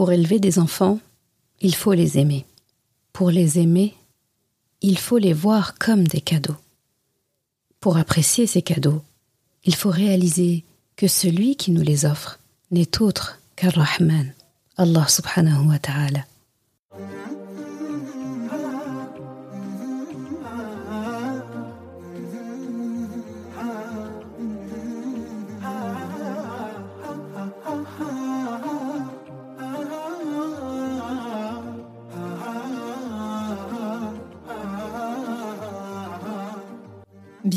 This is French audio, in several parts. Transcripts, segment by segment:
Pour élever des enfants, il faut les aimer. Pour les aimer, il faut les voir comme des cadeaux. Pour apprécier ces cadeaux, il faut réaliser que celui qui nous les offre n'est autre qu'Al Rahman, Allah subhanahu wa ta'ala.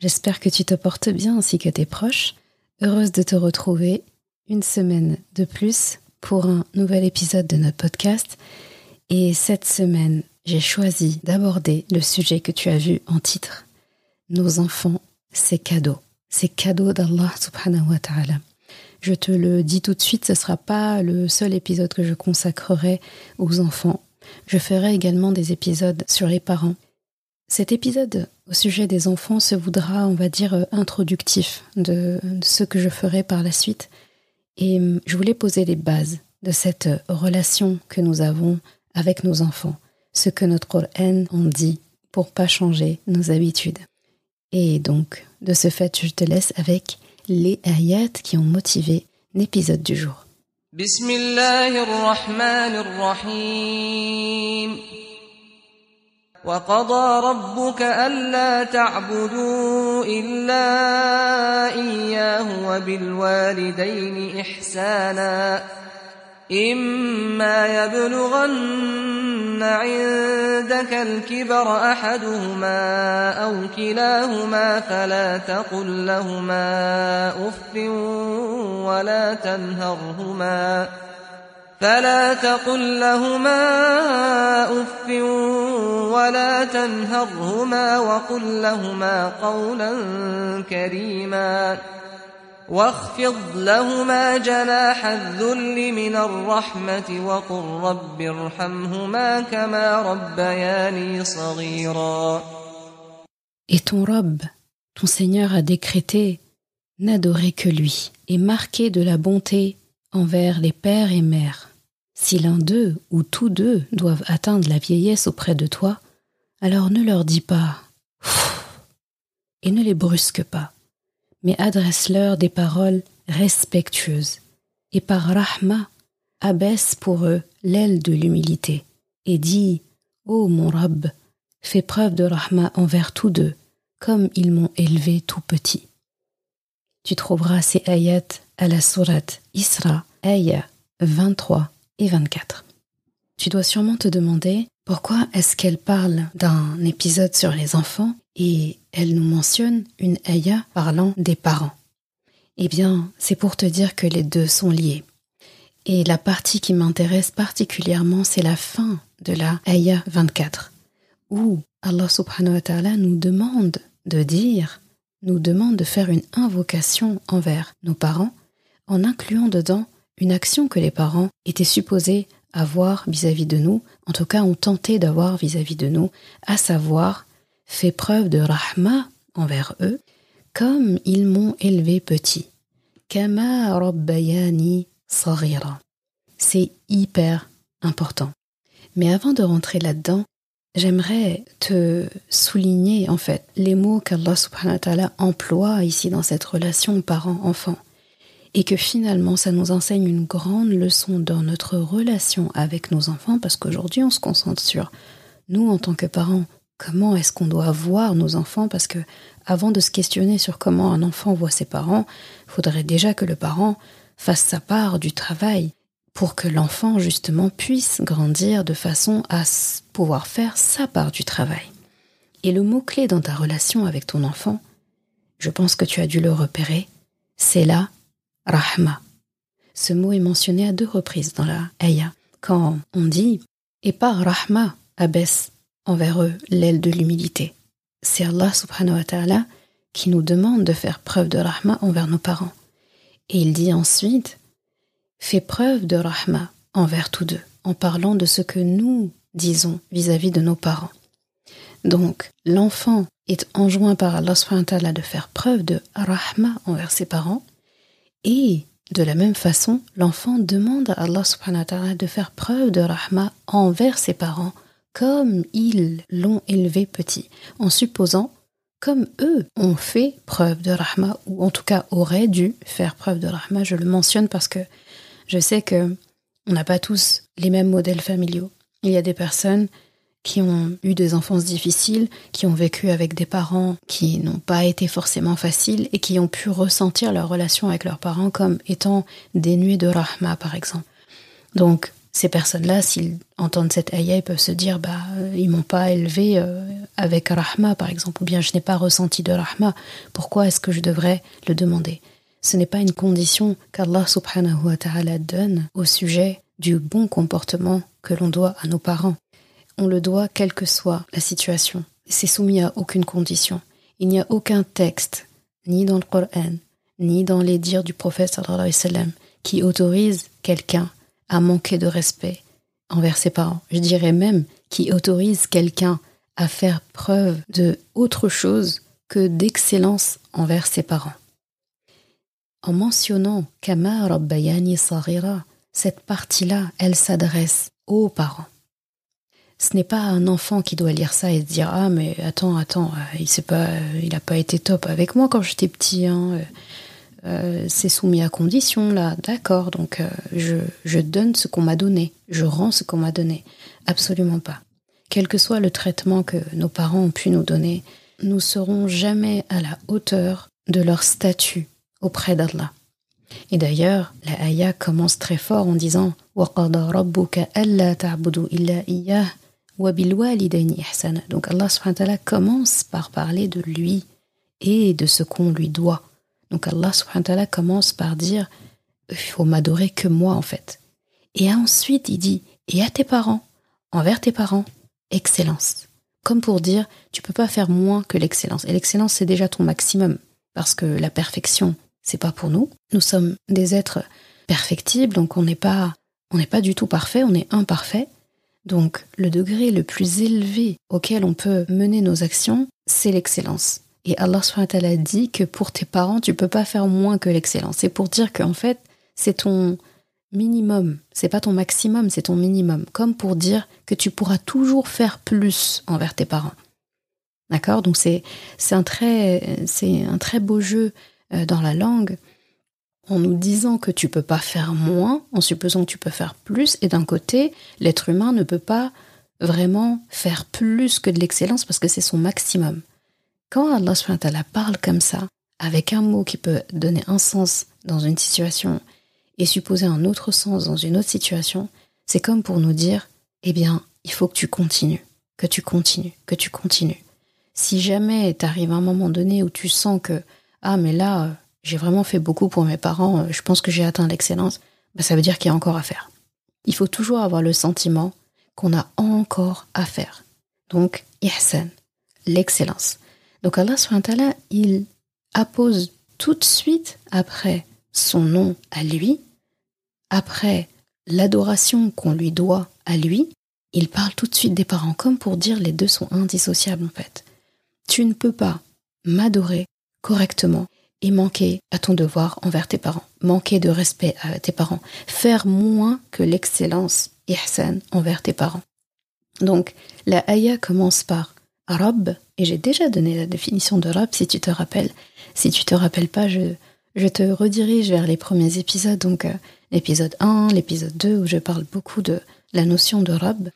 J'espère que tu te portes bien ainsi que tes proches. Heureuse de te retrouver une semaine de plus pour un nouvel épisode de notre podcast. Et cette semaine, j'ai choisi d'aborder le sujet que tu as vu en titre. Nos enfants, c'est cadeau. C'est cadeau d'Allah subhanahu wa ta'ala. Je te le dis tout de suite, ce ne sera pas le seul épisode que je consacrerai aux enfants. Je ferai également des épisodes sur les parents cet épisode au sujet des enfants se voudra, on va dire, euh, introductif de, ce que je ferai par la suite. Et hum, je voulais poser les bases de cette euh, relation que nous avons avec nos enfants, ce que notre Coran en dit pour pas changer nos habitudes. Et donc, de ce fait, je te laisse avec les ayats qui ont motivé l'épisode du jour. وقضى ربك ألا تعبدوا إلا إياه وبالوالدين إحسانا إما يبلغن عندك الكبر أحدهما أو كلاهما فلا تقل لهما أف ولا تنهرهما فلا تقل لهما أف ولا تنهرهما وقل لهما قولا كريما واخفض لهما جناح الذل من الرحمة وقل رب ارحمهما كما ربياني صغيرا Et ton Rob, ton Seigneur a décrété n'adorer que lui et marquer de la bonté envers les pères et mères. Si l'un d'eux ou tous deux doivent atteindre la vieillesse auprès de toi, alors ne leur dis pas et ne les brusque pas, mais adresse-leur des paroles respectueuses, et par rahma, abaisse pour eux l'aile de l'humilité, et dis Ô mon Rab, fais preuve de rahma envers tous deux, comme ils m'ont élevé tout petit. Tu trouveras ces ayats à la sourate Isra, ayat 23 24. Tu dois sûrement te demander pourquoi est-ce qu'elle parle d'un épisode sur les enfants et elle nous mentionne une ayah parlant des parents? Eh bien, c'est pour te dire que les deux sont liés. Et la partie qui m'intéresse particulièrement, c'est la fin de la ayah 24, où Allah subhanahu nous demande de dire, nous demande de faire une invocation envers nos parents en incluant dedans une action que les parents étaient supposés avoir vis-à-vis de nous, en tout cas ont tenté d'avoir vis-à-vis de nous, à savoir fait preuve de rahma envers eux, comme ils m'ont élevé petit. Kama sarira. C'est hyper important. Mais avant de rentrer là-dedans, j'aimerais te souligner en fait les mots qu'Allah subhanahu wa ta'ala emploie ici dans cette relation parent-enfant et que finalement ça nous enseigne une grande leçon dans notre relation avec nos enfants parce qu'aujourd'hui on se concentre sur nous, en tant que parents, comment est-ce qu'on doit voir nos enfants? Parce que avant de se questionner sur comment un enfant voit ses parents, il faudrait déjà que le parent fasse sa part du travail pour que l'enfant justement puisse grandir de façon à pouvoir faire sa part du travail. Et le mot-clé dans ta relation avec ton enfant, je pense que tu as dû le repérer, c'est la rahma. Ce mot est mentionné à deux reprises dans la ayah, quand on dit et par rahma abaisse envers eux l'aile de l'humilité. C'est Allah subhanahu wa ta'ala qui nous demande de faire preuve de rahma envers nos parents. Et il dit ensuite Fais preuve de rahma envers tous deux, en parlant de ce que nous disons vis-à-vis de nos parents. Donc, l'enfant est enjoint par Allah de faire preuve de rahma envers ses parents, et de la même façon, l'enfant demande à Allah de faire preuve de rahma envers ses parents, comme ils l'ont élevé petit, en supposant comme eux ont fait preuve de rahma, ou en tout cas auraient dû faire preuve de rahma. Je le mentionne parce que je sais que on n'a pas tous les mêmes modèles familiaux. Il y a des personnes qui ont eu des enfances difficiles, qui ont vécu avec des parents qui n'ont pas été forcément faciles et qui ont pu ressentir leur relation avec leurs parents comme étant dénuées de rahma, par exemple. Donc, ces personnes-là, s'ils entendent cette ayah, ils peuvent se dire, bah, ils m'ont pas élevé euh, avec rahma, par exemple, ou bien je n'ai pas ressenti de rahma. Pourquoi est-ce que je devrais le demander? Ce n'est pas une condition qu'Allah subhanahu wa ta'ala donne au sujet du bon comportement que l'on doit à nos parents. On le doit quelle que soit la situation. C'est soumis à aucune condition. Il n'y a aucun texte, ni dans le Coran, ni dans les dires du prophète qui autorise quelqu'un à manquer de respect envers ses parents. Je dirais même qui autorise quelqu'un à faire preuve de autre chose que d'excellence envers ses parents. En mentionnant Kama Rabbayani Sarira, cette partie-là, elle s'adresse aux parents. Ce n'est pas un enfant qui doit lire ça et se dire Ah, mais attends, attends, euh, il n'a pas, il pas été top avec moi quand j'étais petit. Hein. Euh, euh, c'est soumis à condition, là. D'accord, donc je, donne ce qu'on m'a donné. Je rends ce qu'on m'a donné. Absolument pas. Quel que soit le traitement que nos parents ont pu nous donner, nous serons jamais à la hauteur de leur statut auprès d'Allah. Et d'ailleurs, la ayah commence très fort en disant Donc Allah subhanahu commence par parler de lui et de ce qu'on lui doit. Donc Allah subhanahu commence par dire il faut m'adorer que moi en fait. Et ensuite il dit et à tes parents, envers tes parents, excellence. Comme pour dire tu peux pas faire moins que l'excellence. Et l'excellence c'est déjà ton maximum parce que la perfection c'est pas pour nous. Nous sommes des êtres perfectibles, donc on n'est pas, on n'est pas du tout parfait, on est imparfait. Donc le degré le plus élevé auquel on peut mener nos actions, c'est l'excellence. Et Allah a dit que pour tes parents, tu peux pas faire moins que l'excellence. C'est pour dire qu'en fait, c'est ton minimum, c'est pas ton maximum, c'est ton minimum. Comme pour dire que tu pourras toujours faire plus envers tes parents. D'accord? Donc c'est un un très beau jeu euh, dans la langue en nous disant que tu peux pas faire moins, en supposant que tu peux faire plus, et d'un côté, l'être humain ne peut pas vraiment faire plus que de l'excellence parce que c'est son maximum. Quand Allah parle comme ça, avec un mot qui peut donner un sens dans une situation et supposer un autre sens dans une autre situation, c'est comme pour nous dire, eh bien, il faut que tu continues, que tu continues, que tu continues. Si jamais tu arrives à un moment donné où tu sens que ah mais là euh, j'ai vraiment fait beaucoup pour mes parents, euh, je pense que j'ai atteint l'excellence, bah, ça veut dire qu'il y a encore à faire. Il faut toujours avoir le sentiment qu'on a encore à faire. Donc, ihsan, l'excellence. Donc Allah il appose tout de suite après son nom à lui, après l'adoration qu'on lui doit à lui, il parle tout de suite des parents comme pour dire les deux sont indissociables en fait. Tu ne peux pas m'adorer correctement et manquer à ton devoir envers tes parents, manquer de respect à tes parents, faire moins que l'excellence ihsan envers tes parents. Donc, la ayah commence par Rab, et j'ai déjà donné la définition de Rab si tu te rappelles. Si tu te rappelles pas, je, je te redirige vers les premiers épisodes, donc euh, l'épisode 1, l'épisode 2, où je parle beaucoup de la notion de Rab.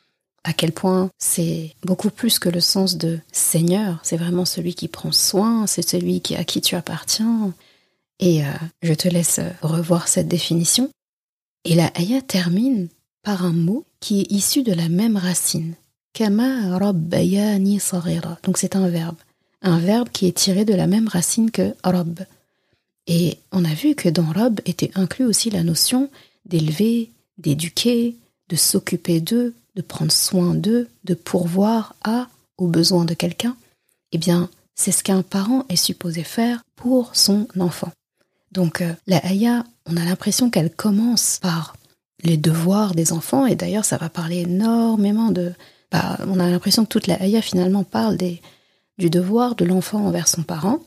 À quel point c'est beaucoup plus que le sens de Seigneur, c'est vraiment celui qui prend soin, c'est celui à qui tu appartiens. Et euh, je te laisse revoir cette définition. Et la ayah termine par un mot qui est issu de la même racine. Kama rabbayani saghira. Donc c'est un verbe. Un verbe qui est tiré de la même racine que rabb. Et on a vu que dans rabb était inclus aussi la notion d'élever, d'éduquer, de s'occuper d'eux, de prendre soin d'eux, de pourvoir à aux besoins de quelqu'un, eh bien, c'est ce qu'un parent est supposé faire pour son enfant. Donc, euh, la Aya, on a l'impression qu'elle commence par les devoirs des enfants, et d'ailleurs, ça va parler énormément de. Bah, on a l'impression que toute la Aya finalement parle des, du devoir de l'enfant envers son parent,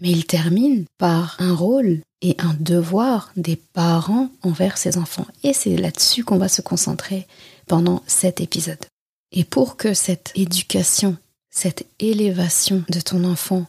mais il termine par un rôle et un devoir des parents envers ses enfants. Et c'est là-dessus qu'on va se concentrer pendant cet épisode. Et pour que cette éducation, cette élévation de ton enfant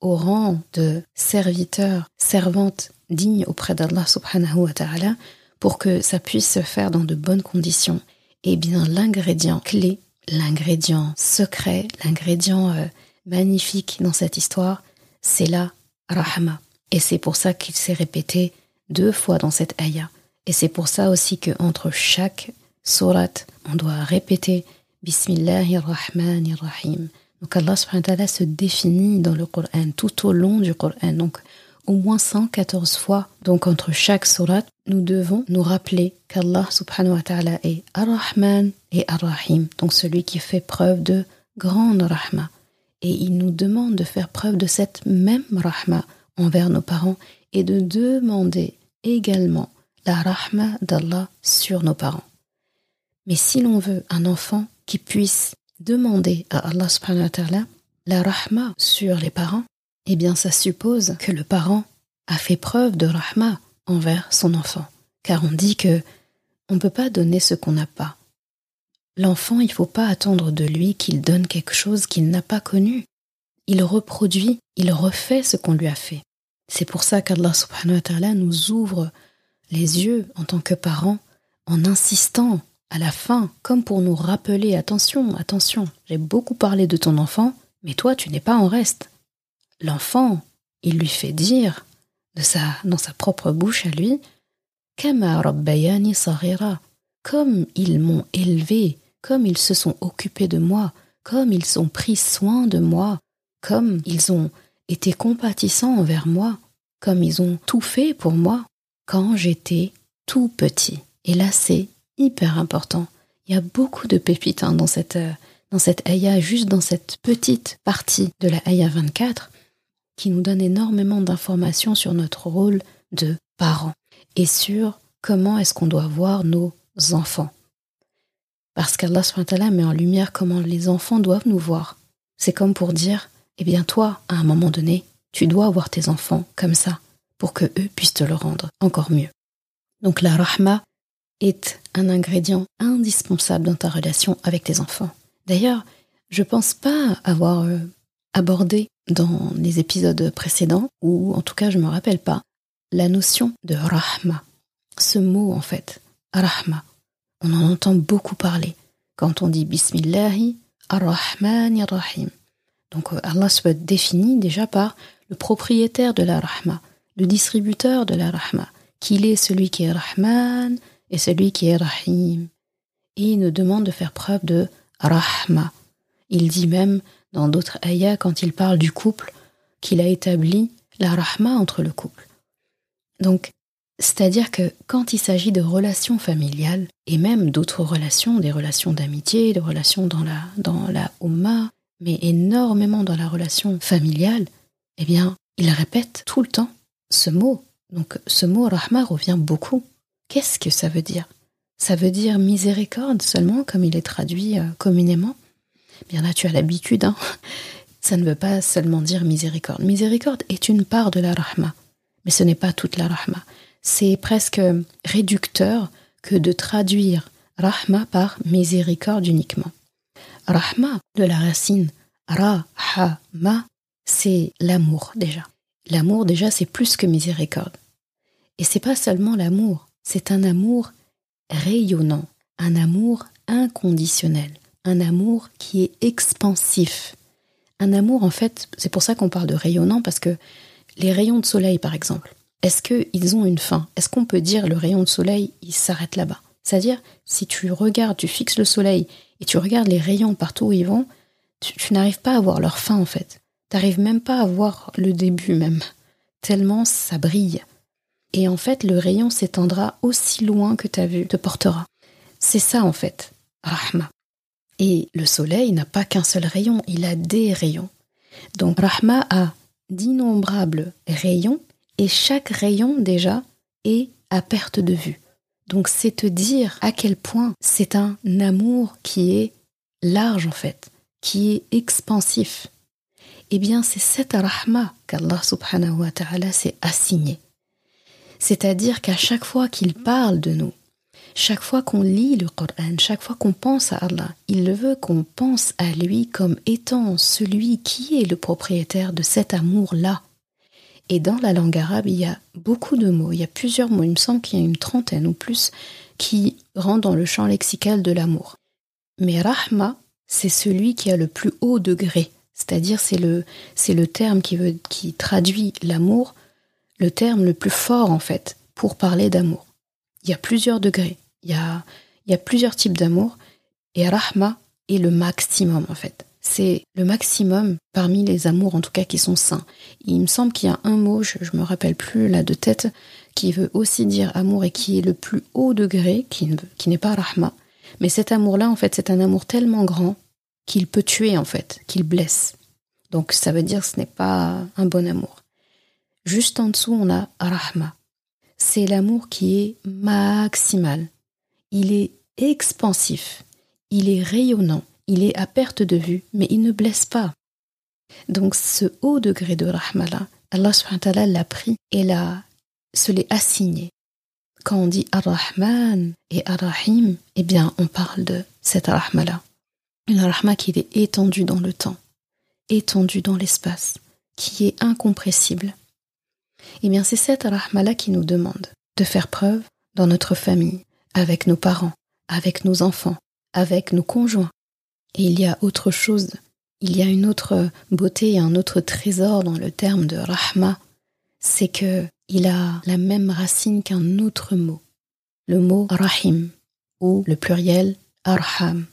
au rang de serviteur, servante digne auprès d'Allah subhanahu wa ta'ala, pour que ça puisse se faire dans de bonnes conditions, eh bien l'ingrédient clé, l'ingrédient secret, l'ingrédient euh, magnifique dans cette histoire, c'est la rahma. Et c'est pour ça qu'il s'est répété deux fois dans cette ayah. Et c'est pour ça aussi que entre chaque surat, on doit répéter Bismillahirrahmanirrahim. Donc Allah subhanahu wa ta'ala se définit dans le Coran tout au long du Coran. Donc au moins 114 fois. Donc entre chaque surat, nous devons nous rappeler qu'Allah subhanahu wa ta'ala est Ar-Rahman et Ar-Rahim. Donc celui qui fait preuve de grande rahma. Et il nous demande de faire preuve de cette même rahma envers nos parents et de demander également la rahma d'Allah sur nos parents. Mais si l'on veut un enfant qui puisse demander à Allah subhanahu wa ta'ala la rahma sur les parents, eh bien ça suppose que le parent a fait preuve de rahma envers son enfant. Car on dit que on ne peut pas donner ce qu'on n'a pas. L'enfant, il ne faut pas attendre de lui qu'il donne quelque chose qu'il n'a pas connu. Il reproduit, il refait ce qu'on lui a fait. C'est pour ça qu'Allah subhanahu wa ta'ala nous ouvre les yeux en tant que parents en insistant à la fin, comme pour nous rappeler attention, attention, j'ai beaucoup parlé de ton enfant, mais toi tu n'es pas en reste. L'enfant, il lui fait dire de dans sa propre bouche à lui, Kama rabbayani comme ils m'ont élevé, comme ils se sont occupés de moi, comme ils ont pris soin de moi, comme ils ont été compatissants envers moi, comme ils ont tout fait pour moi quand j'étais tout petit. Et là, c'est hyper important. Il y a beaucoup de pépites hein, dans cette euh, dans cette juste dans cette petite partie de la ayah 24, qui nous donne énormément d'informations sur notre rôle de parent et sur comment est-ce qu'on doit voir nos enfants. Parce qu'Allah met en lumière comment les enfants doivent nous voir. C'est comme pour dire, eh bien toi, à un moment donné, tu dois voir tes enfants comme ça, pour que eux puissent te le rendre encore mieux. Donc la rahma, est un ingrédient indispensable dans ta relation avec tes enfants. D'ailleurs, je pense pas avoir euh, abordé dans les épisodes précédents, ou en tout cas je me rappelle pas, la notion de rahma. Ce mot en fait, rahma. On en entend beaucoup parler quand on dit Bismillahi ar-Rahman rahim Donc euh, Allah se définit déjà par le propriétaire de la rahma, le distributeur de la rahma, qu'il est celui qui est Rahman, et celui qui est Rahim. Et il nous demande de faire preuve de Rahma. Il dit même dans d'autres ayats, quand il parle du couple, qu'il a établi la Rahma entre le couple. Donc, c'est-à-dire que quand il s'agit de relations familiales, et même d'autres relations, des relations d'amitié, des relations dans la, dans la mais énormément dans la relation familiale, eh bien, il répète tout le temps ce mot. Donc, ce mot Rahma revient beaucoup. Qu'est-ce que ça veut dire? Ça veut dire miséricorde seulement, comme il est traduit euh, communément? Bien là, tu as l'habitude. Hein ça ne veut pas seulement dire miséricorde. Miséricorde est une part de la rahma, mais ce n'est pas toute la rahma. C'est presque réducteur que de traduire rahma par miséricorde uniquement. Rahma, de la racine ra-ha-ma, c'est l'amour déjà. L'amour déjà, c'est plus que miséricorde. Et c'est pas seulement l'amour, c'est un amour rayonnant, un amour inconditionnel, un amour qui est expansif. Un amour, en fait, c'est pour ça qu'on parle de rayonnant, parce que les rayons de soleil, par exemple, est-ce qu'ils ont une fin? Est-ce qu'on peut dire le rayon de soleil, il s'arrête là-bas? C'est-à-dire, si tu regardes, tu fixes le soleil et tu regardes les rayons partout où ils vont, tu, n'arrives pas à voir leur fin, en fait. Tu n'arrives même pas à voir le début, même. Tellement ça brille. Et en fait, le rayon s'étendra aussi loin que ta vue te portera. C'est ça, en fait, Rahma. Et le soleil n'a pas qu'un seul rayon, il a des rayons. Donc Rahma a d'innombrables rayons et chaque rayon déjà est à perte de vue. Donc c'est te dire à quel point c'est un amour qui est large en fait, qui est expansif. Eh bien c'est cette rahma qu'Allah subhanahu wa ta'ala s'est assigné. C'est-à-dire qu'à chaque fois qu'il parle de nous, chaque fois qu'on lit le Coran, chaque fois qu'on pense à Allah, il veut qu'on pense à lui comme étant celui qui est le propriétaire de cet amour-là. Et dans la langue arabe, il y a beaucoup de mots, il y a plusieurs mots, il me semble qu'il y a une trentaine ou plus qui rentrent dans le champ lexical de l'amour. Mais Rahma, c'est celui qui a le plus haut degré, c'est-à-dire c'est le, c'est le terme qui, veut, qui traduit l'amour, le terme le plus fort en fait, pour parler d'amour il y a plusieurs degrés, il y a, plusieurs types d'amour, et Rahma est le maximum en fait. C'est le maximum parmi les amours en tout cas qui sont sains. Il me semble qu'il y a un mot, je ne me rappelle plus là de tête, qui veut aussi dire amour et qui est le plus haut degré, qui, qui n'est pas Rahma. Mais cet amour-là, en fait, c'est un amour tellement grand qu'il peut tuer, en fait, qu'il blesse. Donc ça veut dire que ce n'est pas un bon amour. Juste en dessous, on a Rahma c'est l'amour qui est maximal. Il est expansif, il est rayonnant, il est à perte de vue, mais il ne blesse pas. Donc ce haut degré de rahmala, Allah subhanahu l'a pris et l'a, se l'est assigné. Quand on dit Ar-Rahman et Ar-Rahim, eh bien on parle de cette rahmala. Une rahma qui est étendue dans le temps, étendue dans l'espace, qui est incompressible, eh bien, c'est cette rahma qui nous demande de faire preuve dans notre famille, avec nos parents, avec nos enfants, avec nos conjoints. Et il y a autre chose, il y a une autre beauté et un autre trésor dans le terme de rahma, c'est que il a la même racine qu'un autre mot, le mot rahim, ou le pluriel arham.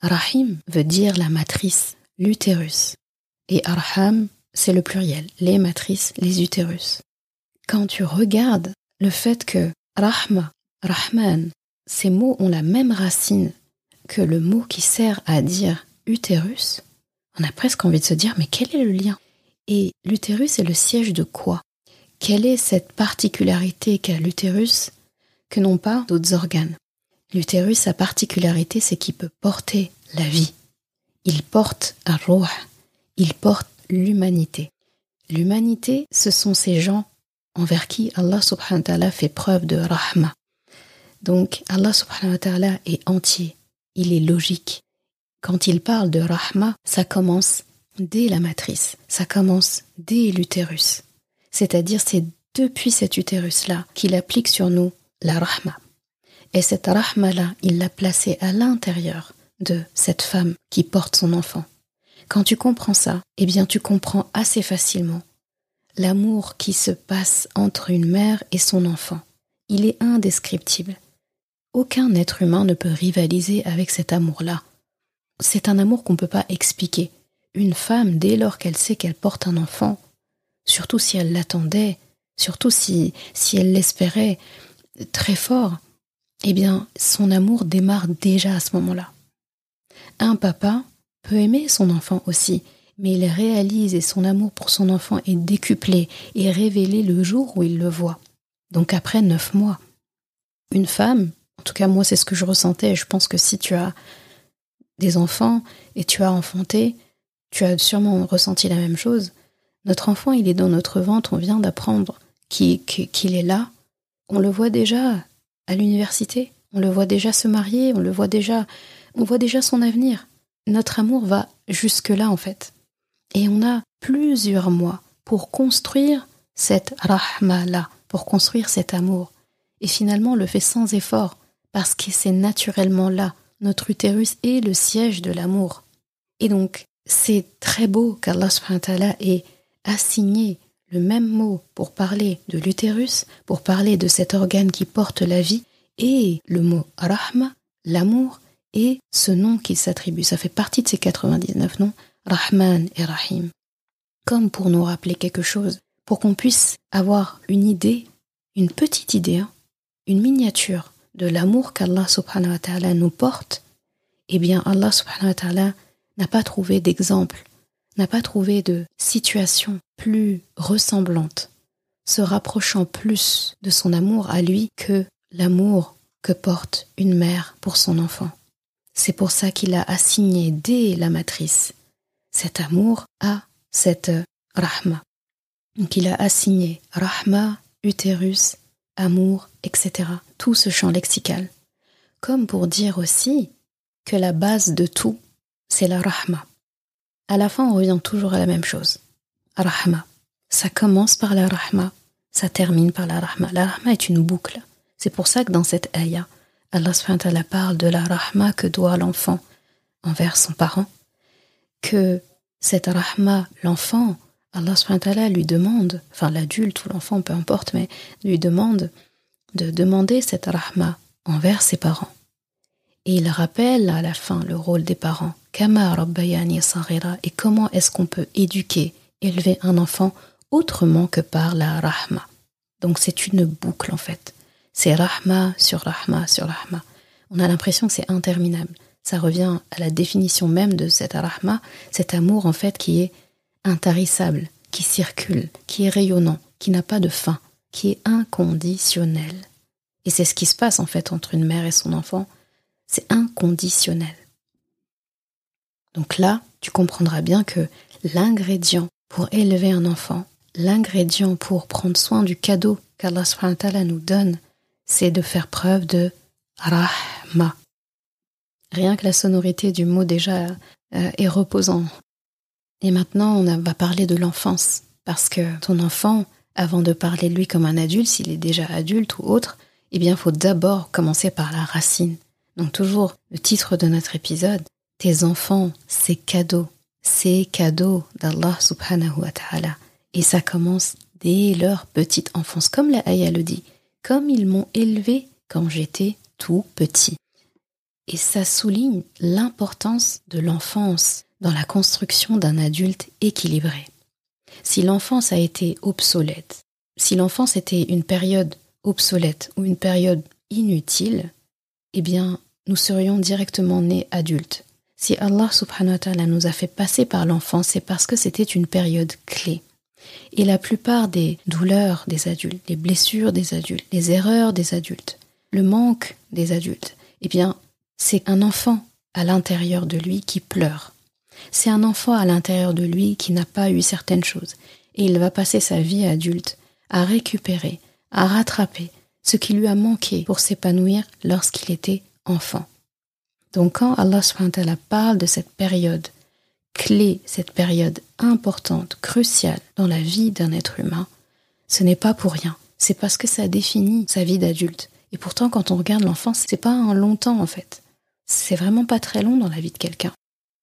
Rahim veut dire la matrice, l'utérus, et arham c'est le pluriel, les matrices, les utérus. Quand tu regardes le fait que Rahma, Rahman, ces mots ont la même racine que le mot qui sert à dire utérus, on a presque envie de se dire mais quel est le lien? Et l'utérus est le siège de quoi? Quelle est cette particularité qu'a l'utérus que n'ont pas d'autres organes? L'utérus, sa particularité, c'est qu'il peut porter la vie. Il porte un roi, il porte l'humanité. L'humanité, ce sont ces gens envers qui Allah subhanahu wa ta'ala fait preuve de rahma. Donc Allah subhanahu wa ta'ala est entier, il est logique. Quand il parle de rahma, ça commence dès la matrice, ça commence dès l'utérus. C'est-à-dire c'est depuis cet utérus-là qu'il applique sur nous la rahma. Et cette rahma-là, il l'a placée à l'intérieur de cette femme qui porte son enfant. Quand tu comprends ça, eh bien tu comprends assez facilement l'amour qui se passe entre une mère et son enfant. Il est indescriptible. Aucun être humain ne peut rivaliser avec cet amour-là. C'est un amour qu'on ne peut pas expliquer. Une femme, dès lors qu'elle sait qu'elle porte un enfant, surtout si elle l'attendait, surtout si, elle l'espérait très fort, eh bien, son amour démarre déjà à ce moment-là. Un papa peut aimer son enfant aussi, mais il réalise et son amour pour son enfant est décuplé et révélé le jour où il le voit. Donc après neuf mois. Une femme, en tout cas moi c'est ce que je ressentais, et je pense que si tu as des enfants et tu as enfanté, tu as sûrement ressenti la même chose. Notre enfant, il est dans notre ventre, on vient d'apprendre qu'il est là. On le voit déjà à l'université, on le voit déjà se marier, on le voit déjà, on voit déjà son avenir. Notre amour va jusque-là en fait. Et on a plusieurs mois pour construire cette rahma-là, pour construire cet amour. Et finalement, on le fait sans effort, parce que c'est naturellement là notre utérus est le siège de l'amour. Et donc, c'est très beau qu'Allah ait assigné le même mot pour parler de l'utérus, pour parler de cet organe qui porte la vie, et le mot rahma, l'amour, et ce nom qu'il s'attribue. Ça fait partie de ces 99 noms, Rahman et Rahim. Comme pour nous rappeler quelque chose, pour qu'on puisse avoir une idée, une petite idée, hein, une miniature de l'amour qu'Allah subhanahu wa ta'ala nous porte, eh bien Allah subhanahu wa ta'ala n'a pas trouvé d'exemple, n'a pas trouvé de situation plus ressemblante, se rapprochant plus de son amour à lui que l'amour que porte une mère pour son enfant. C'est pour ça qu'il a assigné dès la matrice cet amour à cette rahma. Donc il a assigné rahma, utérus, amour, etc. Tout ce champ lexical. Comme pour dire aussi que la base de tout, c'est la rahma. À la fin, on revient toujours à la même chose. Rahma. Ça commence par la rahma, ça termine par la rahma. La rahma est une boucle. C'est pour ça que dans cette ayah, Allah parle de la rahma que doit l'enfant envers son parent, que cette rahma, l'enfant, Allah lui demande, enfin l'adulte ou l'enfant, peu importe, mais lui demande de demander cette rahma envers ses parents. Et il rappelle à la fin le rôle des parents. Kama et comment est-ce qu'on peut éduquer, élever un enfant autrement que par la rahma? Donc c'est une boucle en fait. C'est rahma sur rahma sur rahma. On a l'impression que c'est interminable. Ça revient à la définition même de cette rahma, cet amour en fait qui est intarissable, qui circule, qui est rayonnant, qui n'a pas de fin, qui est inconditionnel. Et c'est ce qui se passe en fait entre une mère et son enfant. C'est inconditionnel. Donc là, tu comprendras bien que l'ingrédient pour élever un enfant, l'ingrédient pour prendre soin du cadeau qu'Allah nous donne, c'est de faire preuve de rahma. Rien que la sonorité du mot déjà euh, est reposant. Et maintenant, on va parler de l'enfance, parce que ton enfant, avant de parler de lui comme un adulte, s'il est déjà adulte ou autre, eh bien, faut d'abord commencer par la racine. Donc toujours le titre de notre épisode, tes enfants, c'est cadeau, c'est cadeau d'Allah subhanahu wa ta'ala. Et ça commence dès leur petite enfance, comme la ayah le dit comme ils m'ont élevé quand j'étais tout petit. Et ça souligne l'importance de l'enfance dans la construction d'un adulte équilibré. Si l'enfance a été obsolète, si l'enfance était une période obsolète ou une période inutile, eh bien, nous serions directement nés adultes. Si Allah subhanahu wa ta'ala nous a fait passer par l'enfance, c'est parce que c'était une période clé. Et la plupart des douleurs des adultes, les blessures des adultes, les erreurs des adultes, le manque des adultes, eh bien, c'est un enfant à l'intérieur de lui qui pleure. C'est un enfant à l'intérieur de lui qui n'a pas eu certaines choses. Et il va passer sa vie adulte à récupérer, à rattraper ce qui lui a manqué pour s'épanouir lorsqu'il était enfant. Donc quand Allah parle de cette période clé, cette période importante, cruciale dans la vie d'un être humain, ce n'est pas pour rien. C'est parce que ça définit sa vie d'adulte. Et pourtant, quand on regarde l'enfance, c'est pas un long temps en fait. C'est vraiment pas très long dans la vie de quelqu'un.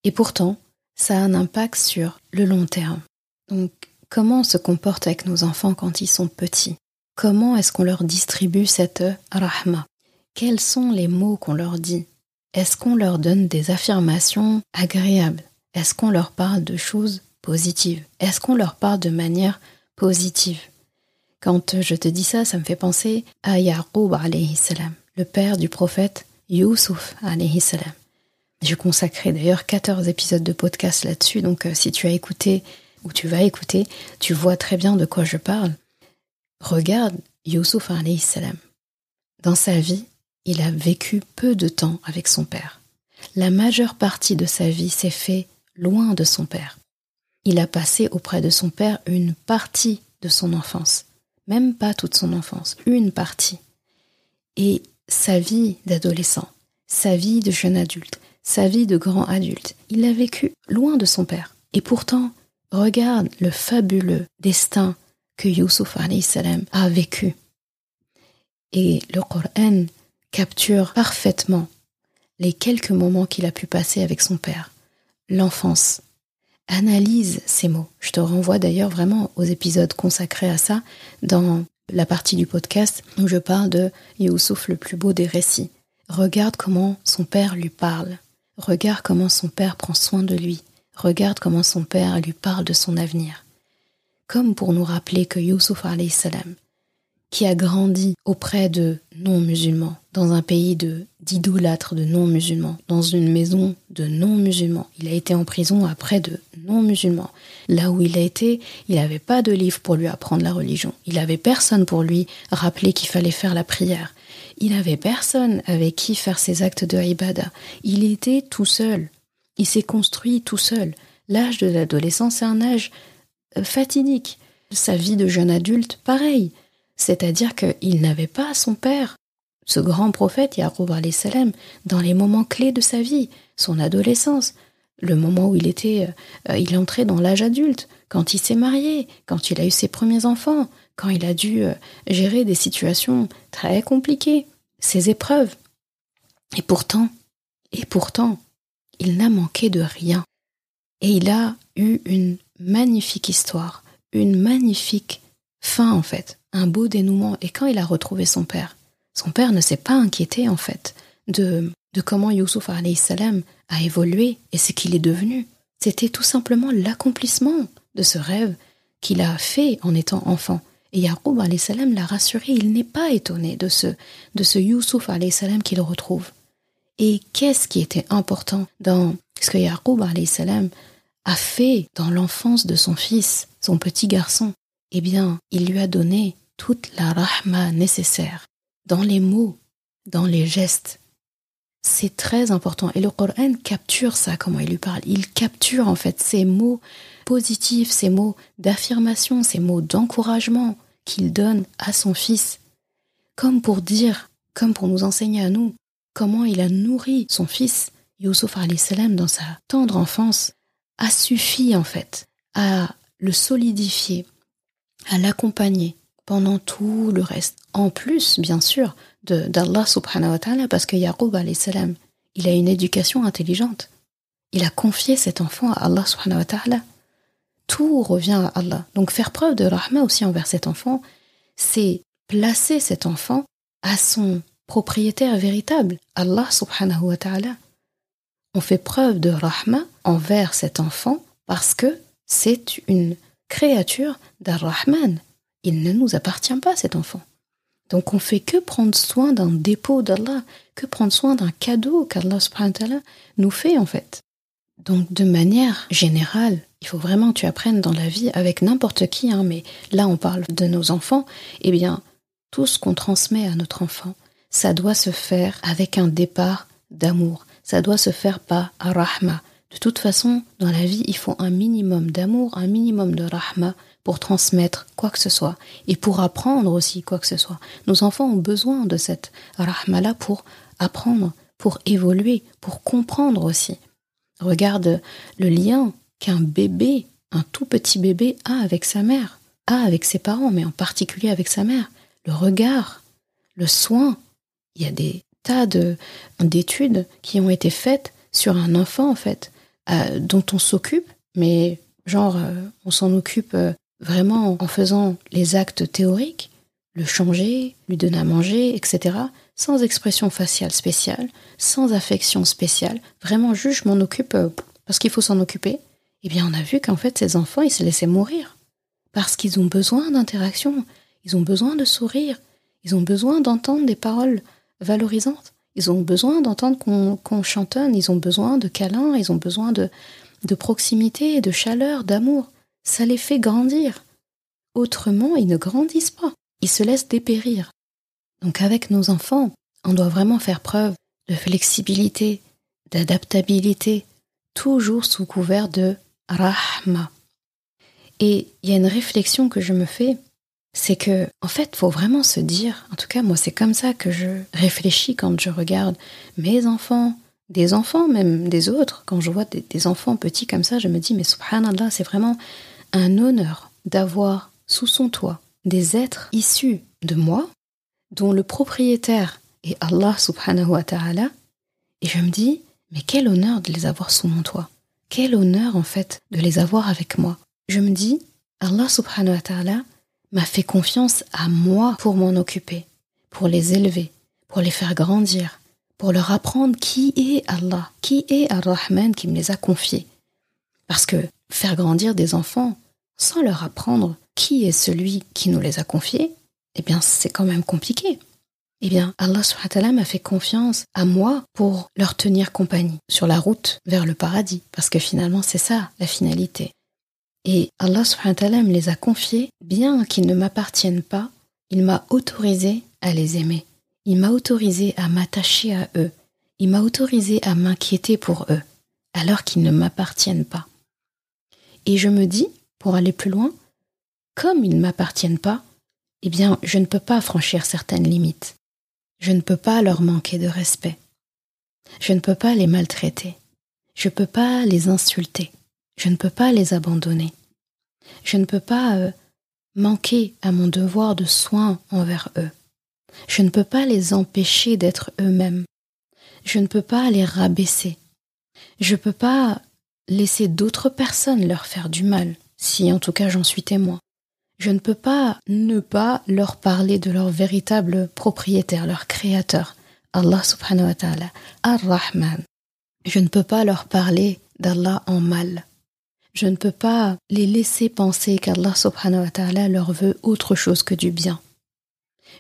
Et pourtant, ça a un impact sur le long terme. Donc, comment on se comporte avec nos enfants quand ils sont petits? Comment est-ce qu'on leur distribue cette rahma? Quels sont les mots qu'on leur dit? Est-ce qu'on leur donne des affirmations agréables? Est-ce qu'on leur parle de choses positives? Est-ce qu'on leur parle de manière positive? Quand je te dis ça, ça me fait penser à Yaqub alayhi salam, le père du prophète Yusuf alayhi salam. J'ai consacré d'ailleurs 14 épisodes de podcast là-dessus, donc euh, si tu as écouté ou tu vas écouter, tu vois très bien de quoi je parle. Regarde Yusuf alayhi salam. Dans sa vie, il a vécu peu de temps avec son père. La majeure partie de sa vie s'est fait loin de son père. Il a passé auprès de son père une partie de son enfance, même pas toute son enfance, une partie. Et sa vie d'adolescent, sa vie de jeune adulte, sa vie de grand adulte, il l'a vécu loin de son père. Et pourtant, regarde le fabuleux destin que salam a vécu. Et le Coran capture parfaitement les quelques moments qu'il a pu passer avec son père, l'enfance. Analyse ces mots. Je te renvoie d'ailleurs vraiment aux épisodes consacrés à ça dans la partie du podcast où je parle de Youssouf le plus beau des récits. Regarde comment son père lui parle. Regarde comment son père prend soin de lui. Regarde comment son père lui parle de son avenir. Comme pour nous rappeler que Youssouf salam, qui a grandi auprès de non-musulmans, dans un pays de d'idolâtres de non-musulmans, dans une maison de non-musulmans. Il a été en prison après de non-musulmans. Là où il a été, il n'avait pas de livre pour lui apprendre la religion. Il n'avait personne pour lui rappeler qu'il fallait faire la prière. Il n'avait personne avec qui faire ses actes de ibada. Il était tout seul. Il s'est construit tout seul. L'âge de l'adolescence est un âge euh, fatidique. Sa vie de jeune adulte, pareil. C'est-à-dire qu'il n'avait pas son père, ce grand prophète Yaqub salam dans les moments clés de sa vie, son adolescence, le moment où il était, euh, il entrait dans l'âge adulte, quand il s'est marié, quand il a eu ses premiers enfants, quand il a dû euh, gérer des situations très compliquées, ses épreuves. Et pourtant, et pourtant, il n'a manqué de rien. Et il a eu une magnifique histoire, une magnifique fin en fait un beau dénouement. Et quand il a retrouvé son père, son père ne s'est pas inquiété en fait de, de comment Youssouf salam a évolué et ce qu'il est devenu. C'était tout simplement l'accomplissement de ce rêve qu'il a fait en étant enfant. Et Yaqub salam l'a rassuré, il n'est pas étonné de ce, de ce Youssouf salam qu'il retrouve. Et qu'est-ce qui était important dans ce que Yaqub salam a fait dans l'enfance de son fils, son petit garçon? Eh bien, il lui a donné toute la rahma nécessaire dans les mots, dans les gestes. C'est très important. Et le Coran capture ça, comment il lui parle. Il capture en fait ces mots positifs, ces mots d'affirmation, ces mots d'encouragement qu'il donne à son fils. Comme pour dire, comme pour nous enseigner à nous, comment il a nourri son fils, Youssouf salam dans sa tendre enfance, a suffi en fait à le solidifier, à l'accompagner, pendant tout le reste. En plus, bien sûr, d'Allah subhanahu wa ta'ala, parce que Yaqub salam, il a une éducation intelligente. Il a confié cet enfant à Allah subhanahu wa ta'ala. Tout revient à Allah. Donc faire preuve de rahma aussi envers cet enfant, c'est placer cet enfant à son propriétaire véritable, Allah subhanahu wa ta'ala. On fait preuve de rahma envers cet enfant parce que c'est une créature d'Ar-Rahman, il ne nous appartient pas, cet enfant. Donc on fait que prendre soin d'un dépôt d'Allah, que prendre soin d'un cadeau qu'Allah nous fait en fait. Donc de manière générale, il faut vraiment que tu apprennes dans la vie avec n'importe qui, hein, mais là on parle de nos enfants, eh bien tout ce qu'on transmet à notre enfant, ça doit se faire avec un départ d'amour, ça doit se faire par rahma. De toute façon, dans la vie, il faut un minimum d'amour, un minimum de rahma pour transmettre quoi que ce soit et pour apprendre aussi quoi que ce soit. Nos enfants ont besoin de cette rahma-là pour apprendre, pour évoluer, pour comprendre aussi. Regarde le lien qu'un bébé, un tout petit bébé a avec sa mère, a avec ses parents, mais en particulier avec sa mère. Le regard, le soin. Il y a des tas d'études qui ont été faites sur un enfant en fait, euh, dont on s'occupe, mais genre euh, on s'en occupe euh, vraiment en faisant les actes théoriques, le changer, lui donner à manger, etc., sans expression faciale spéciale, sans affection spéciale, vraiment juste je m'en occupe euh, parce qu'il faut s'en occuper, eh bien on a vu qu'en fait ces enfants, ils se laissaient mourir. Parce qu'ils ont besoin d'interaction, ils ont besoin de sourire, ils ont besoin d'entendre des paroles valorisantes, ils ont besoin d'entendre qu'on chantonne, ils ont besoin de câlins, ils ont besoin de, de proximité, de chaleur, d'amour ça les fait grandir. Autrement, ils ne grandissent pas, ils se laissent dépérir. Donc avec nos enfants, on doit vraiment faire preuve de flexibilité, d'adaptabilité, toujours sous couvert de rahma. Et il y a une réflexion que je me fais, c'est que, en fait, faut vraiment se dire, en tout cas, moi, c'est comme ça que je réfléchis quand je regarde mes enfants, des enfants, même des autres, quand je vois des, des enfants petits comme ça, je me dis, mais subhanallah, c'est vraiment un honneur d'avoir sous son toit des êtres issus de moi, dont le propriétaire est Allah subhanahu wa ta'ala, Et je me dis, mais quel honneur de les avoir sous mon toit. Quel honneur en fait de les avoir avec moi. Je me dis, Allah subhanahu wa ta'ala m'a fait confiance à moi pour m'en occuper, pour les élever, pour les faire grandir, pour leur apprendre qui est Allah, qui est Ar-Rahman qui me les a confiés. Parce que faire grandir des enfants sans leur apprendre qui est celui qui nous les a confiés, eh bien c'est quand même compliqué. Eh bien, Allah subhanahu m'a fait confiance à moi pour leur tenir compagnie sur la route vers le paradis, parce que finalement c'est ça la finalité. Et Allah subhanahu les a confiés, bien qu'ils ne m'appartiennent pas, il m'a autorisé à les aimer. Il m'a autorisé à m'attacher à eux. Il m'a autorisé à m'inquiéter pour eux, alors qu'ils ne m'appartiennent pas. Et je me dis, pour aller plus loin, comme ils ne m'appartiennent pas, eh bien, je ne peux pas franchir certaines limites. Je ne peux pas leur manquer de respect. Je ne peux pas les maltraiter. Je ne peux pas les insulter. Je ne peux pas les abandonner. Je ne peux pas euh, manquer à mon devoir de soin envers eux. Je ne peux pas les empêcher d'être eux-mêmes. Je ne peux pas les rabaisser. Je ne peux pas laisser d'autres personnes leur faire du mal, si en tout cas j'en suis témoin. Je ne peux pas ne pas leur parler de leur véritable propriétaire, leur créateur, Allah subhanahu wa ta'ala, Ar-Rahman. Je ne peux pas leur parler d'Allah en mal. Je ne peux pas les laisser penser qu'Allah subhanahu wa ta'ala leur veut autre chose que du bien.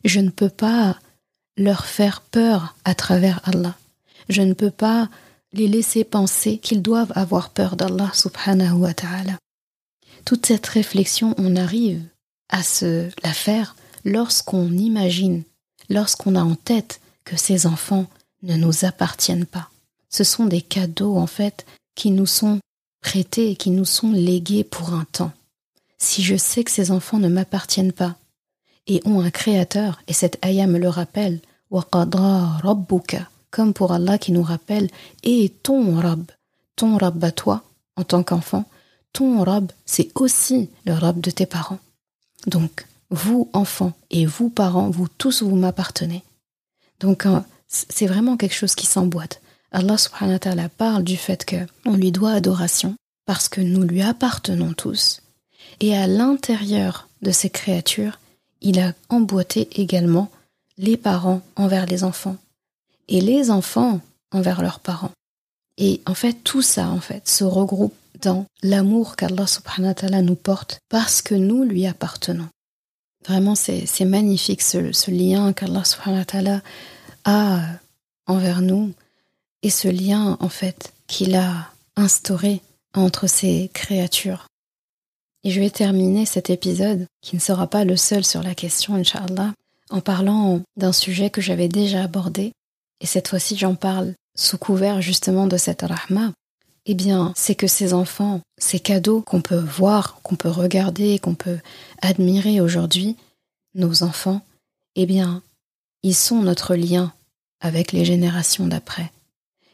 Je ne peux pas leur faire peur à travers Allah. Je ne peux pas les laisser penser qu'ils doivent avoir peur d'Allah subhanahu wa ta'ala. Toute cette réflexion, on arrive à se la faire lorsqu'on imagine, lorsqu'on a en tête que ces enfants ne nous appartiennent pas. Ce sont des cadeaux, en fait, qui nous sont prêtés et qui nous sont légués pour un temps. Si je sais que ces enfants ne m'appartiennent pas et ont un créateur, et cette ayah me le rappelle, comme pour Allah qui nous rappelle, et ton Rab, ton Rab à toi, en tant qu'enfant, ton Rab, c'est aussi le Rab de tes parents. Donc, vous, enfants, et vous, parents, vous tous, vous m'appartenez. Donc, hein, c'est vraiment quelque chose qui s'emboîte. Allah subhanahu wa ta'ala parle du fait qu'on lui doit adoration parce que nous lui appartenons tous. Et à l'intérieur de ces créatures, il a emboîté également les parents envers les enfants et les enfants envers leurs parents. Et en fait, tout ça, en fait, se regroupe l'amour qu'Allah subhanahu wa ta'ala nous porte parce que nous lui appartenons. Vraiment, c'est magnifique ce, lien qu'Allah subhanahu wa ta'ala a envers nous et ce lien, en fait, qu'il a instauré entre ces créatures. Et je vais terminer cet épisode, qui ne sera pas le seul sur la question, Inch'Allah, en parlant d'un sujet que j'avais déjà abordé, et cette fois-ci j'en parle sous couvert justement de cette rahma, eh bien, c'est que ces enfants, ces cadeaux qu'on peut voir, qu'on peut regarder, qu'on peut admirer aujourd'hui, nos enfants, eh bien, ils sont notre lien avec les générations d'après.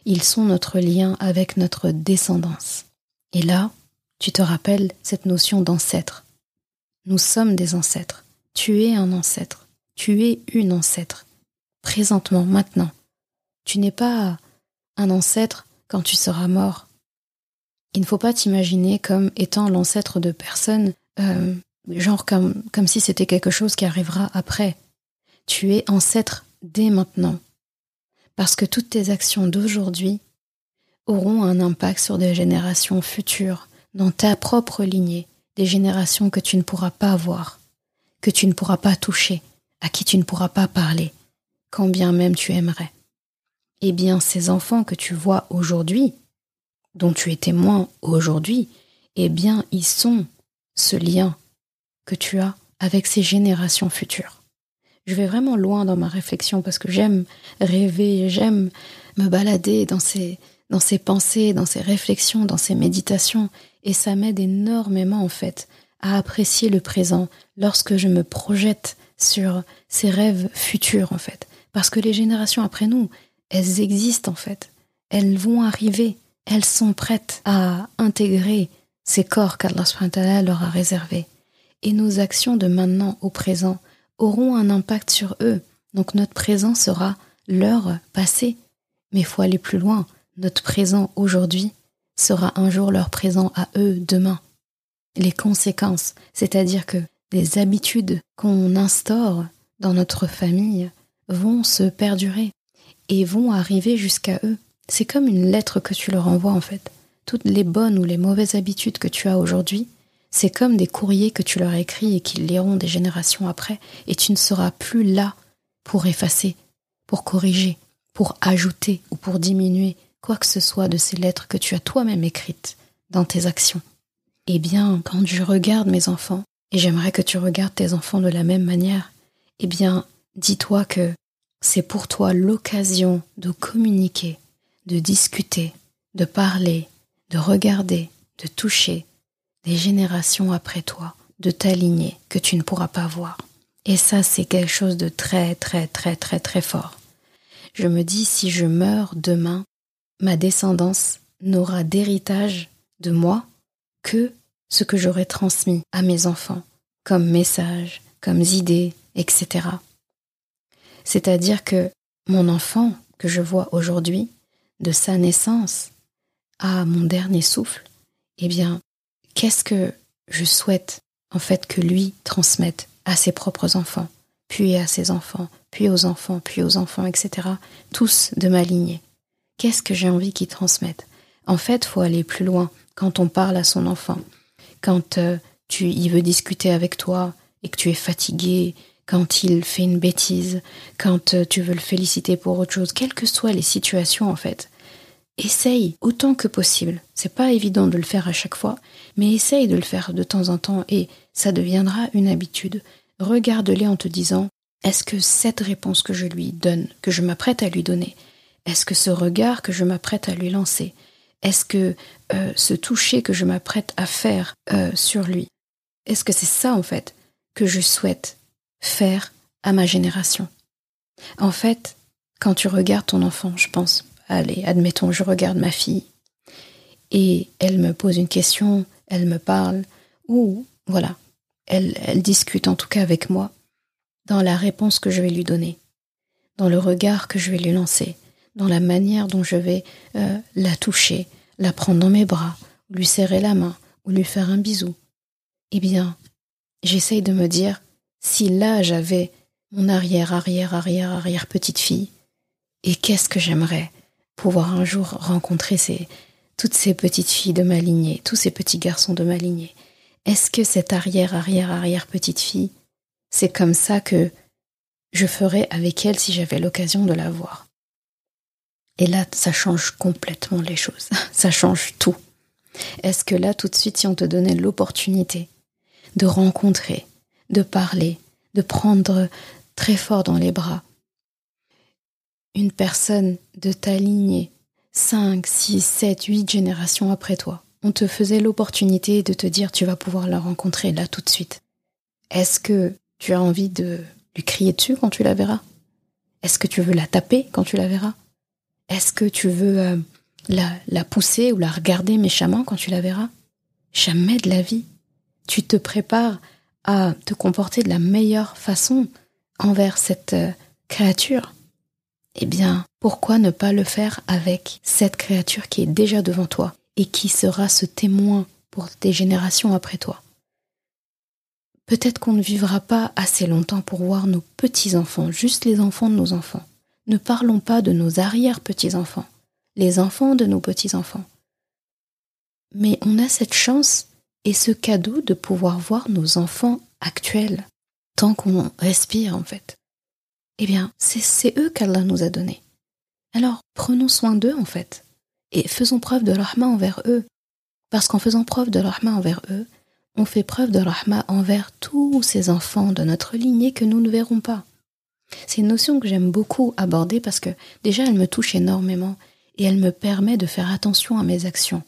Ils sont notre lien avec notre descendance. Et là, tu te rappelles cette notion d'ancêtre. Nous sommes des ancêtres. Tu es un ancêtre. Tu es une ancêtre. Présentement, maintenant. Tu n'es pas un ancêtre quand tu seras mort. Il ne faut pas t'imaginer comme étant l'ancêtre de personnes, euh, genre comme, comme si c'était quelque chose qui arrivera après. Tu es ancêtre dès maintenant. Parce que toutes tes actions d'aujourd'hui auront un impact sur des générations futures, dans ta propre lignée, des générations que tu ne pourras pas voir, que tu ne pourras pas toucher, à qui tu ne pourras pas parler, quand bien même tu aimerais. Eh bien, ces enfants que tu vois aujourd'hui, dont tu es témoin aujourd'hui, eh bien, ils sont ce lien que tu as avec ces générations futures. Je vais vraiment loin dans ma réflexion parce que j'aime rêver, j'aime me balader dans ces, dans ces pensées, dans ces réflexions, dans ces méditations, et ça m'aide énormément en fait à apprécier le présent lorsque je me projette sur ces rêves futurs en fait. Parce que les générations après nous, elles existent en fait. Elles vont arriver elles sont prêtes à intégrer ces corps qu'Allah leur a réservés. Et nos actions de maintenant au présent auront un impact sur eux. Donc notre présent sera leur passé. Mais il faut aller plus loin. Notre présent aujourd'hui sera un jour leur présent à eux demain. Les conséquences, c'est-à-dire que les habitudes qu'on instaure dans notre famille vont se perdurer et vont arriver jusqu'à eux. C'est comme une lettre que tu leur envoies en fait. Toutes les bonnes ou les mauvaises habitudes que tu as aujourd'hui, c'est comme des courriers que tu leur écris et qu'ils liront des générations après, et tu ne seras plus là pour effacer, pour corriger, pour ajouter ou pour diminuer quoi que ce soit de ces lettres que tu as toi-même écrites dans tes actions. Eh bien, quand je regarde mes enfants, et j'aimerais que tu regardes tes enfants de la même manière, eh bien, dis-toi que c'est pour toi l'occasion de communiquer, de discuter, de parler, de regarder, de toucher des générations après toi, de t'aligner que tu ne pourras pas voir. Et ça, c'est quelque chose de très, très, très, très, très fort. Je me dis, si je meurs demain, ma descendance n'aura d'héritage de moi que ce que j'aurai transmis à mes enfants, comme message, comme idées, etc. C'est-à-dire que mon enfant que je vois aujourd'hui, de sa naissance à mon dernier souffle, eh bien, qu'est-ce que je souhaite en fait que lui transmette à ses propres enfants, puis à ses enfants, puis aux enfants, puis aux enfants, etc., tous de ma lignée. Qu'est-ce que j'ai envie qu'il transmette? En fait, faut aller plus loin quand on parle à son enfant. Quand euh, tu, il veut discuter avec toi et que tu es fatigué, quand il fait une bêtise, quand euh, tu veux le féliciter pour autre chose, quelles que soient les situations en fait. Essaye autant que possible. C'est pas évident de le faire à chaque fois, mais essaye de le faire de temps en temps et ça deviendra une habitude. Regarde-les en te disant est-ce que cette réponse que je lui donne, que je m'apprête à lui donner, est-ce que ce regard que je m'apprête à lui lancer, est-ce que euh, ce toucher que je m'apprête à faire euh, sur lui, est-ce que c'est ça en fait que je souhaite faire à ma génération. En fait, quand tu regardes ton enfant, je pense, allez, admettons, je regarde ma fille, et elle me pose une question, elle me parle, ou voilà, elle, discute en tout cas avec moi, dans la réponse que je vais lui donner, dans le regard que je vais lui lancer, dans la manière dont je vais euh, la toucher, la prendre dans mes bras, lui serrer la main, ou lui faire un bisou. Eh bien, j'essaye de me dire, si là j'avais mon arrière, arrière, arrière, arrière petite fille, et qu'est-ce que j'aimerais pouvoir un jour rencontrer toutes ces petites filles de ma lignée, tous ces petits garçons de ma lignée? Est-ce que cette arrière, arrière, arrière petite fille, c'est comme ça que je ferais avec elle si j'avais l'occasion de la voir? Et là, ça change complètement les choses, ça change tout. Est-ce que là, tout de suite, si on te donnait l'opportunité de rencontrer de parler, de prendre très fort dans les bras. Une personne de ta lignée, 5, 6, 7, 8 générations après toi, on te faisait l'opportunité de te dire tu vas pouvoir la rencontrer là tout de suite. Est-ce que tu as envie de lui crier dessus quand tu la verras? Est-ce que tu veux la taper quand tu la verras? Est-ce que tu veux euh, la, la pousser ou la regarder méchamment quand tu la verras? Jamais de la vie. Tu te prépares te comporter de la meilleure façon envers cette euh, créature, eh bien, pourquoi ne pas le faire avec cette créature qui est déjà devant toi et qui sera ce témoin pour des générations après toi? Peut-être qu'on ne vivra pas assez longtemps pour voir nos petits-enfants, juste les enfants de nos enfants. Ne parlons pas de nos arrière-petits-enfants, les enfants de nos petits-enfants. Mais on a cette chance et ce cadeau de pouvoir voir nos enfants actuels tant qu'on respire en fait. Eh bien, c'est eux qu'Allah nous a donnés. Alors, prenons soin d'eux en fait, et faisons preuve de rahma envers eux, parce qu'en faisant preuve de rahma envers eux, on fait preuve de rahma envers tous ces enfants de notre lignée que nous ne verrons pas. C'est une notion que j'aime beaucoup aborder parce que déjà elle me touche énormément et elle me permet de faire attention à mes actions.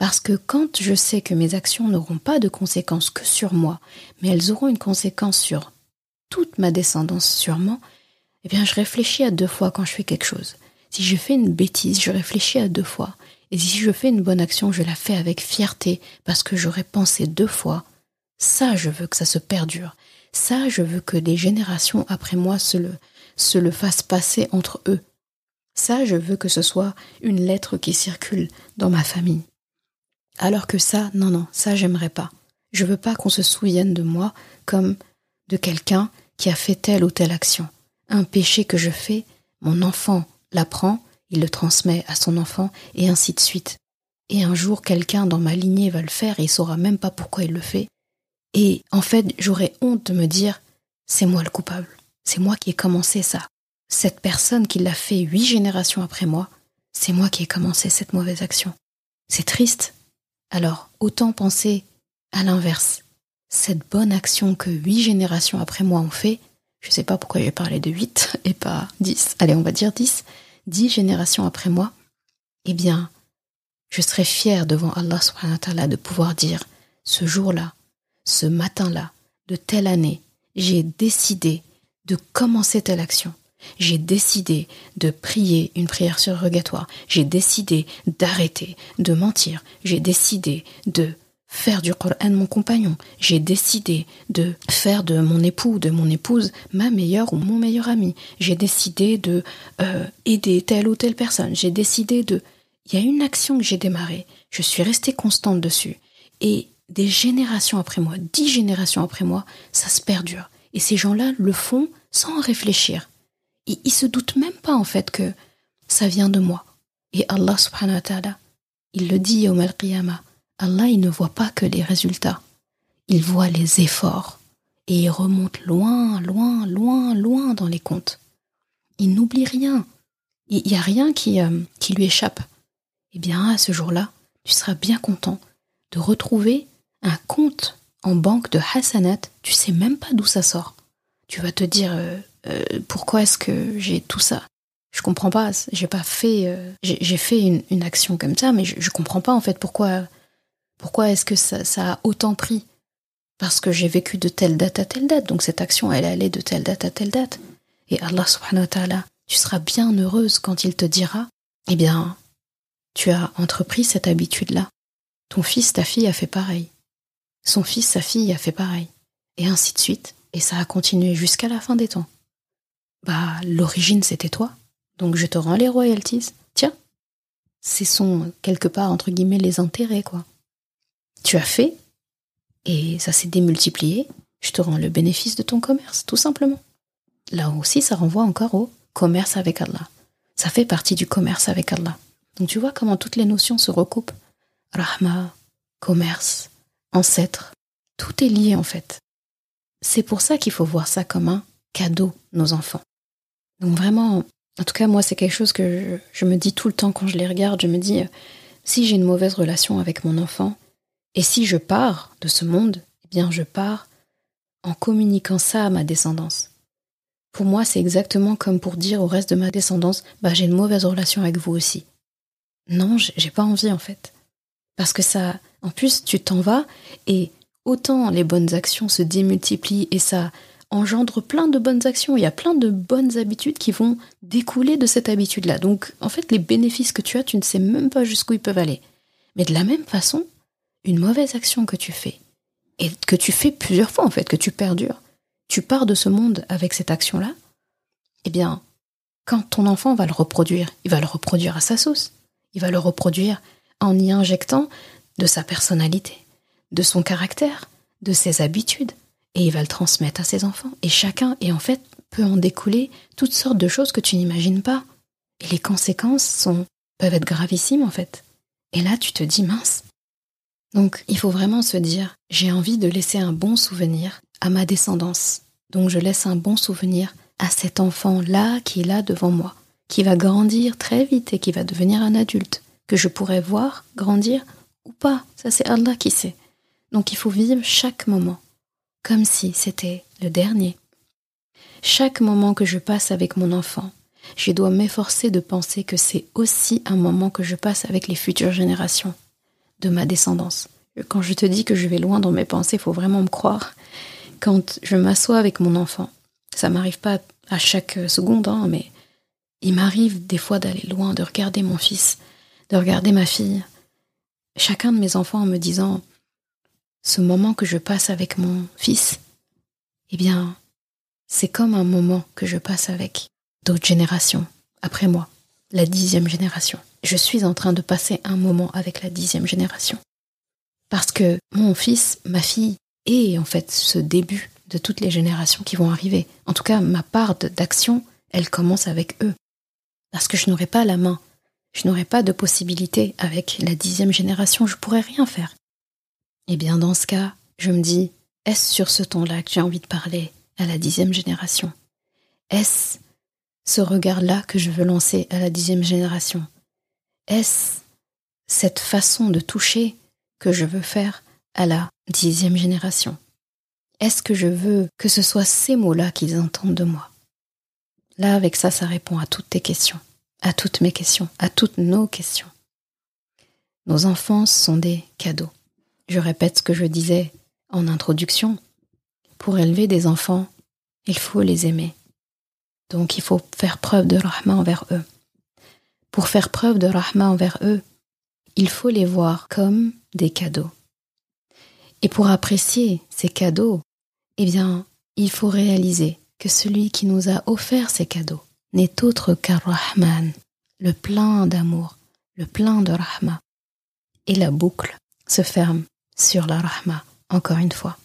Parce que quand je sais que mes actions n'auront pas de conséquences que sur moi, mais elles auront une conséquence sur toute ma descendance sûrement, eh bien je réfléchis à deux fois quand je fais quelque chose. Si je fais une bêtise, je réfléchis à deux fois. Et si je fais une bonne action, je la fais avec fierté parce que j'aurais pensé deux fois. Ça, je veux que ça se perdure. Ça, je veux que des générations après moi se le, se le fassent passer entre eux. Ça, je veux que ce soit une lettre qui circule dans ma famille. Alors que ça, non, non, ça, j'aimerais pas. Je veux pas qu'on se souvienne de moi comme de quelqu'un qui a fait telle ou telle action. Un péché que je fais, mon enfant l'apprend, il le transmet à son enfant, et ainsi de suite. Et un jour, quelqu'un dans ma lignée va le faire et il saura même pas pourquoi il le fait. Et en fait, j'aurais honte de me dire, c'est moi le coupable. C'est moi qui ai commencé ça. Cette personne qui l'a fait huit générations après moi, c'est moi qui ai commencé cette mauvaise action. C'est triste. Alors, autant penser à l'inverse. Cette bonne action que huit générations après moi ont fait, je sais pas pourquoi j'ai parlé de huit et pas dix. Allez, on va dire dix. Dix générations après moi, eh bien, je serais fier devant Allah subhanahu wa ta'ala de pouvoir dire, ce jour-là, ce matin-là, de telle année, j'ai décidé de commencer telle action. J'ai décidé de prier une prière surrogatoire. J'ai décidé d'arrêter de mentir. J'ai décidé de faire du Coran mon compagnon. J'ai décidé de faire de mon époux, de mon épouse, ma meilleure ou mon meilleur ami. J'ai décidé de euh, aider telle ou telle personne. J'ai décidé de... Il y a une action que j'ai démarrée. Je suis restée constante dessus. Et des générations après moi, dix générations après moi, ça se perdure. Et ces gens-là le font sans réfléchir. Ils, ils se doutent même pas en fait que ça vient de moi. Et Allah subhanahu wa ta'ala, il le dit au al-Qiyamah, Allah il ne voit pas que les résultats, il voit les efforts. Et il remonte loin, loin, loin, loin dans les comptes. Il n'oublie rien. Il n'y a rien qui, euh, qui lui échappe. Eh bien, à ce jour-là, tu seras bien content de retrouver un compte en banque de Hassanat, tu sais même pas d'où ça sort. Tu vas te dire euh, euh, pourquoi est-ce que j'ai tout ça? Je comprends pas. J'ai pas fait. Euh, j'ai fait une, action comme ça, mais je, je, comprends pas en fait pourquoi. Pourquoi est-ce que ça, ça, a autant pris? Parce que j'ai vécu de telle date à telle date. Donc cette action, elle allait de telle date à telle date. Et Allah subhanahu wa ta'ala, tu seras bien heureuse quand il te dira, eh bien, tu as entrepris cette habitude-là. Ton fils, ta fille a fait pareil. Son fils, sa fille a fait pareil. Et ainsi de suite. Et ça a continué jusqu'à la fin des temps. Bah, l'origine, c'était toi. Donc je te rends les royalties. Tiens. Ce sont, quelque part, entre guillemets, les intérêts, quoi. Tu as fait, et ça s'est démultiplié. Je te rends le bénéfice de ton commerce, tout simplement. Là aussi, ça renvoie encore au commerce avec Allah. Ça fait partie du commerce avec Allah. Donc tu vois comment toutes les notions se recoupent. Rahma, commerce, ancêtres, tout est lié en fait. C'est pour ça qu'il faut voir ça comme un cadeau, nos enfants. Donc vraiment, en tout cas moi c'est quelque chose que je, me dis tout le temps quand je les regarde, je me dis, si j'ai une mauvaise relation avec mon enfant, et si je pars de ce monde, eh bien je pars en communiquant ça à ma descendance. Pour moi, c'est exactement comme pour dire au reste de ma descendance, bah j'ai une mauvaise relation avec vous aussi. Non, j'ai pas envie en fait. Parce que ça, en plus, tu t'en vas et autant les bonnes actions se démultiplient et ça engendre plein de bonnes actions. Il y a plein de bonnes habitudes qui vont découler de cette habitude-là. Donc, en fait, les bénéfices que tu as, tu ne sais même pas jusqu'où ils peuvent aller. Mais de la même façon, une mauvaise action que tu fais, et que tu fais plusieurs fois, en fait, que tu perdures, tu pars de ce monde avec cette action-là, eh bien, quand ton enfant va le reproduire, il va le reproduire à sa sauce. Il va le reproduire en y injectant de sa personnalité, de son caractère, de ses habitudes, et il va le transmettre à ses enfants. Et chacun, et en fait, peut en découler toutes sortes de choses que tu n'imagines pas. Et les conséquences peuvent être gravissimes, en fait. Et là, tu te dis, mince. Donc, il faut vraiment se dire, j'ai envie de laisser un bon souvenir à ma descendance. Donc, je laisse un bon souvenir à cet enfant-là qui est là devant moi, qui va grandir très vite et qui va devenir un adulte que je pourrais voir grandir ou pas. Ça, c'est Allah qui sait. Donc il faut vivre chaque moment comme si c'était le dernier. Chaque moment que je passe avec mon enfant, je dois m'efforcer de penser que c'est aussi un moment que je passe avec les futures générations de ma descendance. Quand je te dis que je vais loin dans mes pensées, faut vraiment me croire. Quand je m'assois avec mon enfant, ça m'arrive pas à chaque seconde, hein, mais il m'arrive des fois d'aller loin, de regarder mon fils de regarder ma fille, chacun de mes enfants en me disant ce moment que je passe avec mon fils, eh bien, c'est comme un moment que je passe avec d'autres générations après moi. la dixième génération. Je suis en train de passer un moment avec la dixième génération. Parce que mon fils, ma fille, est en fait ce début de toutes les générations qui vont arriver. En tout cas, ma part d'action, elle commence avec eux. Parce que je n'aurai pas la main. Je n'aurai pas de possibilité avec la dixième génération. Je pourrais rien faire. Eh bien, dans ce cas, je me dis, est-ce sur ce ton-là que j'ai envie de parler à la dixième génération? Est-ce ce regard-là que je veux lancer à la dixième génération? Est-ce cette façon de toucher que je veux faire à la dixième génération? Est-ce que je veux que ce soit ces mots-là qu'ils entendent de moi? Là, avec ça, ça répond à toutes tes questions, à toutes mes questions, à toutes nos questions. Nos enfants sont des cadeaux. Je répète ce que je disais en introduction. Pour élever des enfants, il faut les aimer. Donc il faut faire preuve de rahma envers eux. Pour faire preuve de rahma envers eux, il faut les voir comme des cadeaux. Et pour apprécier ces cadeaux, eh bien, il faut réaliser que celui qui nous a offert ces cadeaux n'est autre qu'un Rahman, le plein d'amour, le plein de Rahma. Et la boucle se ferme sur la Rahma, encore une fois.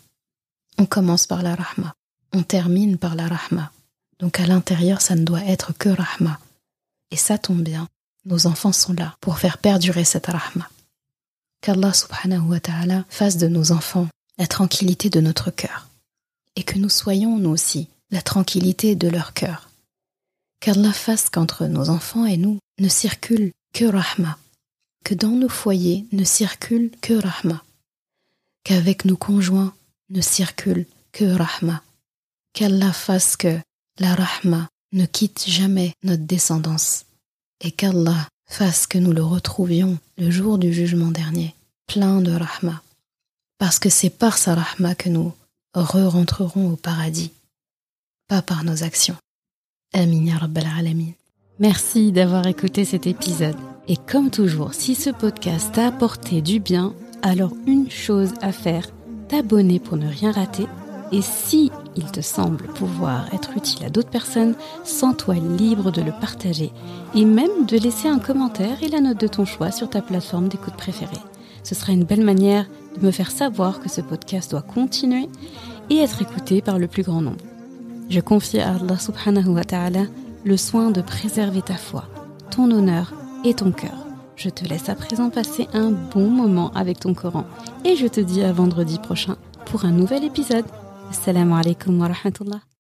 On commence par la Rahma, on termine par la Rahma. Donc à l'intérieur, ça ne doit être que Rahma. Et ça tombe bien, nos enfants sont là pour faire perdurer cette Rahma qu'Allah subhanahu wa ta'ala fasse de nos enfants la tranquillité de notre cœur, et que nous soyons, nous aussi, la tranquillité de leur cœur. Qu'Allah fasse qu'entre nos enfants et nous ne circule que Rahma, que dans nos foyers ne circule que Rahma, qu'avec nos conjoints ne circule que Rahma, qu'Allah fasse que la Rahma ne quitte jamais notre descendance, et qu'Allah fasse que nous le retrouvions le jour du jugement dernier, plein de rahma, parce que c'est par sa rahma que nous re-rentrerons au paradis, pas par nos actions. Amin ya rabbal. Merci d'avoir écouté cet épisode. Et comme toujours, si ce podcast t'a apporté du bien, alors une chose à faire, t'abonner pour ne rien rater. Et si il te semble pouvoir être utile à d'autres personnes, sens-toi libre de le partager et même de laisser un commentaire et la note de ton choix sur ta plateforme d'écoute préférée. Ce sera une belle manière de me faire savoir que ce podcast doit continuer et être écouté par le plus grand nombre. Je confie à Allah subhanahu wa ta'ala le soin de préserver ta foi, ton honneur et ton cœur. Je te laisse à présent passer un bon moment avec ton Coran et je te dis à vendredi prochain pour un nouvel épisode. Assalamu alaikum wa rahmatullah.